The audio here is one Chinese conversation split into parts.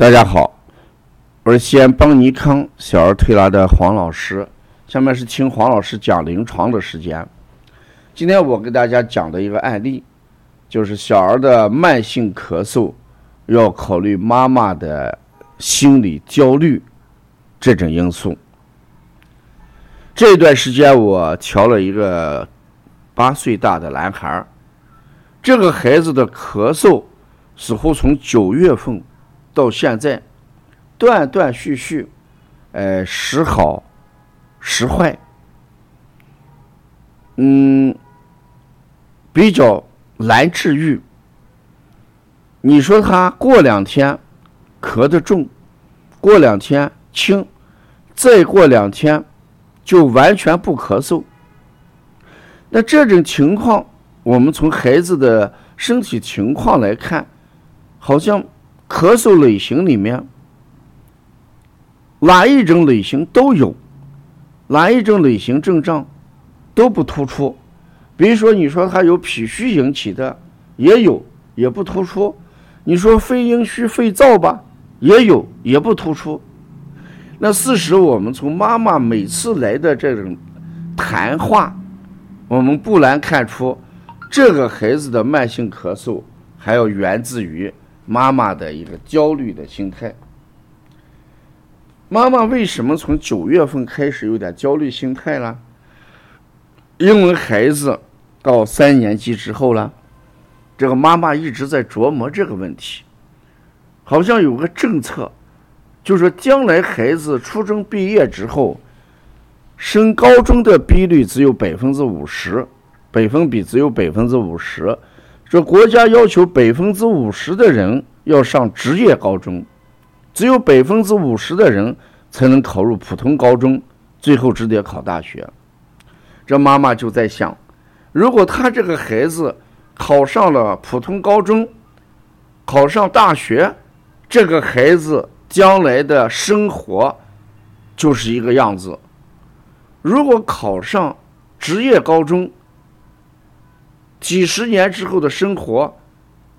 大家好，我是西安邦尼康小儿推拿的黄老师。下面是听黄老师讲临床的时间。今天我给大家讲的一个案例，就是小儿的慢性咳嗽，要考虑妈妈的心理焦虑这种因素。这段时间我调了一个八岁大的男孩，这个孩子的咳嗽似乎从九月份。到现在，断断续续，呃，时好时坏，嗯，比较难治愈。你说他过两天咳得重，过两天轻，再过两天就完全不咳嗽。那这种情况，我们从孩子的身体情况来看，好像。咳嗽类型里面，哪一种类型都有，哪一种类型症状都不突出。比如说，你说他有脾虚引起的，也有，也不突出。你说肺阴虚、肺燥吧，也有，也不突出。那事实，我们从妈妈每次来的这种谈话，我们不难看出，这个孩子的慢性咳嗽还要源自于。妈妈的一个焦虑的心态。妈妈为什么从九月份开始有点焦虑心态了？因为孩子到三年级之后了，这个妈妈一直在琢磨这个问题。好像有个政策，就说将来孩子初中毕业之后，升高中的比率只有百分之五十，百分比只有百分之五十。说国家要求百分之五十的人要上职业高中，只有百分之五十的人才能考入普通高中，最后只得考大学。这妈妈就在想，如果他这个孩子考上了普通高中，考上大学，这个孩子将来的生活就是一个样子；如果考上职业高中，几十年之后的生活，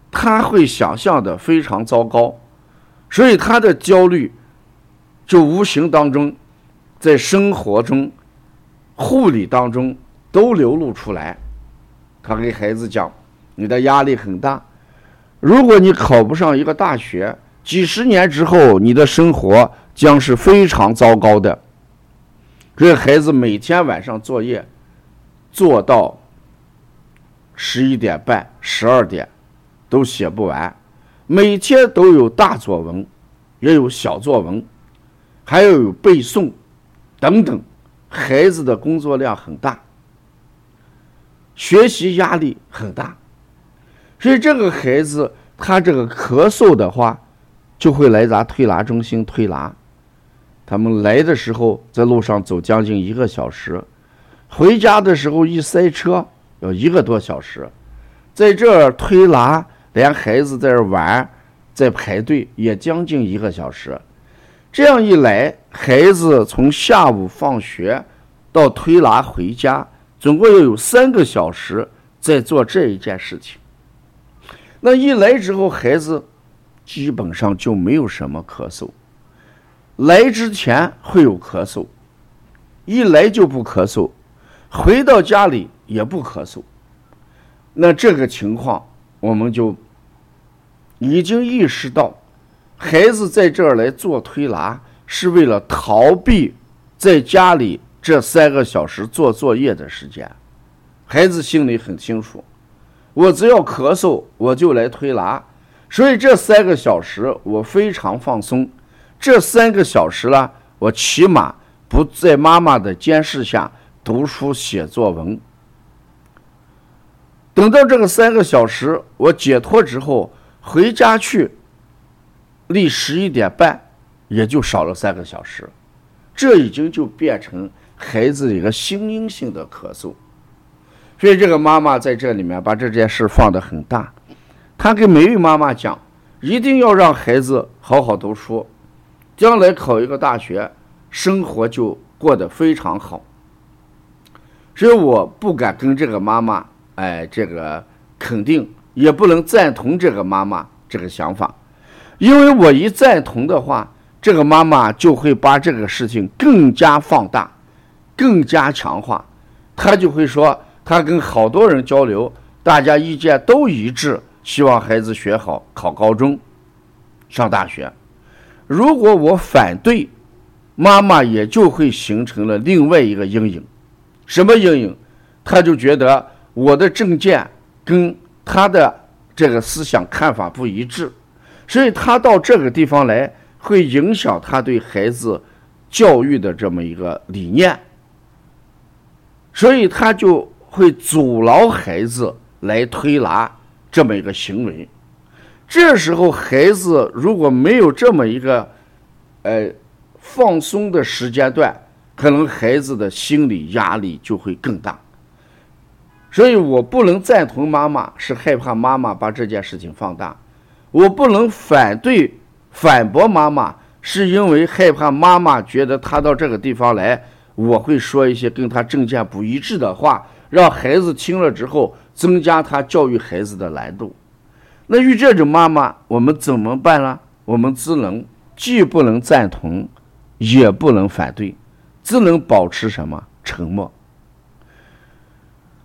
他会想象的非常糟糕，所以他的焦虑就无形当中在生活中、护理当中都流露出来。他给孩子讲：“你的压力很大，如果你考不上一个大学，几十年之后你的生活将是非常糟糕的。”这孩子每天晚上作业做到。十一点半、十二点，都写不完。每天都有大作文，也有小作文，还要有背诵等等。孩子的工作量很大，学习压力很大，所以这个孩子他这个咳嗽的话，就会来咱推拿中心推拿。他们来的时候在路上走将近一个小时，回家的时候一塞车。要一个多小时，在这儿推拿，连孩子在这玩，在排队也将近一个小时。这样一来，孩子从下午放学到推拿回家，总共要有三个小时在做这一件事情。那一来之后，孩子基本上就没有什么咳嗽。来之前会有咳嗽，一来就不咳嗽，回到家里。也不咳嗽，那这个情况我们就已经意识到，孩子在这儿来做推拿是为了逃避在家里这三个小时做作业的时间。孩子心里很清楚，我只要咳嗽我就来推拿，所以这三个小时我非常放松。这三个小时呢，我起码不在妈妈的监视下读书写作文。等到这个三个小时我解脱之后，回家去，离十一点半也就少了三个小时，这已经就变成孩子一个心因性的咳嗽。所以这个妈妈在这里面把这件事放得很大，她跟每位妈妈讲，一定要让孩子好好读书，将来考一个大学，生活就过得非常好。所以我不敢跟这个妈妈。哎，这个肯定也不能赞同这个妈妈这个想法，因为我一赞同的话，这个妈妈就会把这个事情更加放大，更加强化。她就会说，她跟好多人交流，大家意见都一致，希望孩子学好，考高中，上大学。如果我反对，妈妈也就会形成了另外一个阴影。什么阴影？她就觉得我的政见跟他的这个思想看法不一致，所以他到这个地方来，会影响他对孩子教育的这么一个理念，所以他就会阻挠孩子来推拿这么一个行为。这时候，孩子如果没有这么一个，呃，放松的时间段，可能孩子的心理压力就会更大。所以我不能赞同妈妈，是害怕妈妈把这件事情放大；我不能反对反驳妈妈，是因为害怕妈妈觉得她到这个地方来，我会说一些跟她政见不一致的话，让孩子听了之后增加他教育孩子的难度。那遇这种妈妈，我们怎么办呢？我们只能既不能赞同，也不能反对，只能保持什么沉默。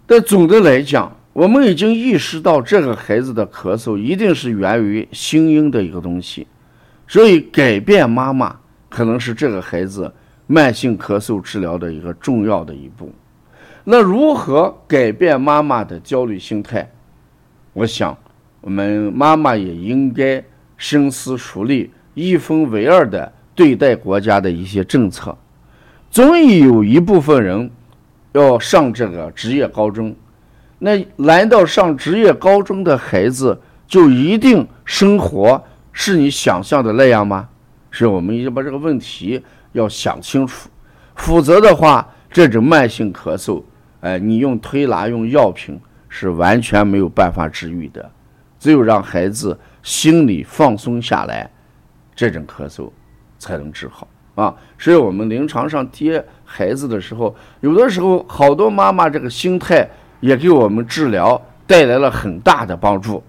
但总的来讲，我们已经意识到这个孩子的咳嗽一定是源于心因的一个东西，所以改变妈妈可能是这个孩子慢性咳嗽治疗的一个重要的一步。那如何改变妈妈的焦虑心态？我想。我们妈妈也应该深思熟虑、一分为二的对待国家的一些政策。总有一部分人要上这个职业高中，那难道上职业高中的孩子就一定生活是你想象的那样吗？是我们要把这个问题要想清楚，否则的话，这种慢性咳嗽，哎，你用推拿、用药品是完全没有办法治愈的。只有让孩子心里放松下来，这种咳嗽才能治好啊！所以，我们临床上接孩子的时候，有的时候好多妈妈这个心态也给我们治疗带来了很大的帮助。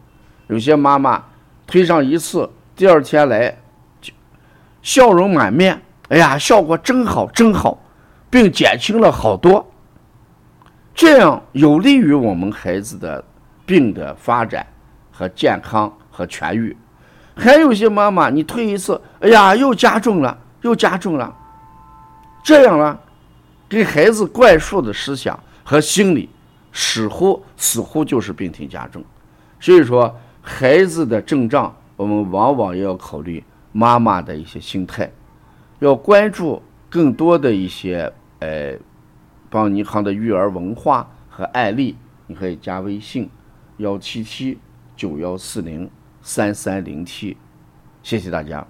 有些妈妈推上一次，第二天来就笑容满面，哎呀，效果真好，真好，并减轻了好多。这样有利于我们孩子的病的发展。和健康和痊愈，还有些妈妈，你推一次，哎呀，又加重了，又加重了，这样呢，给孩子灌输的思想和心理，似乎似乎就是病情加重。所以说，孩子的症状，我们往往要考虑妈妈的一些心态，要关注更多的一些呃，帮尼康的育儿文化和案例，你可以加微信幺七七。九幺四零三三零七，谢谢大家。